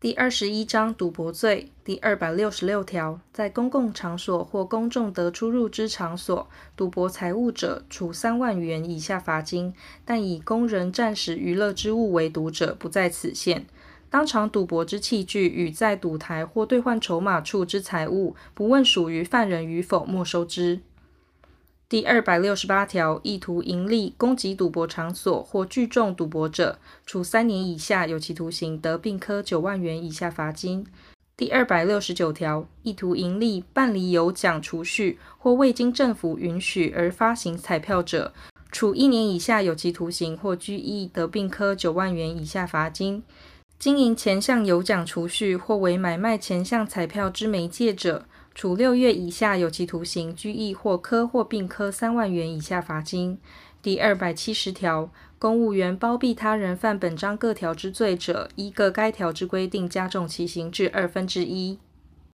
第二十一章赌博罪第二百六十六条，在公共场所或公众得出入之场所赌博财物者，处三万元以下罚金；但以供人暂时娱乐之物为赌者，不在此限。当场赌博之器具与在赌台或兑换筹码处之财物，不问属于犯人与否，没收之。第二百六十八条，意图营利、攻击赌博场所或聚众赌博者，处三年以下有期徒刑，得并科九万元以下罚金。第二百六十九条，意图营利、办理有奖储蓄或未经政府允许而发行彩票者，处一年以下有期徒刑或拘役，得并科九万元以下罚金。经营前项有奖储蓄或为买卖前项彩票之媒介者，处六月以下有期徒刑、拘役或科或并科三万元以下罚金。第二百七十条，公务员包庇他人犯本章各条之罪者，依各该条之规定加重其刑至二分之一。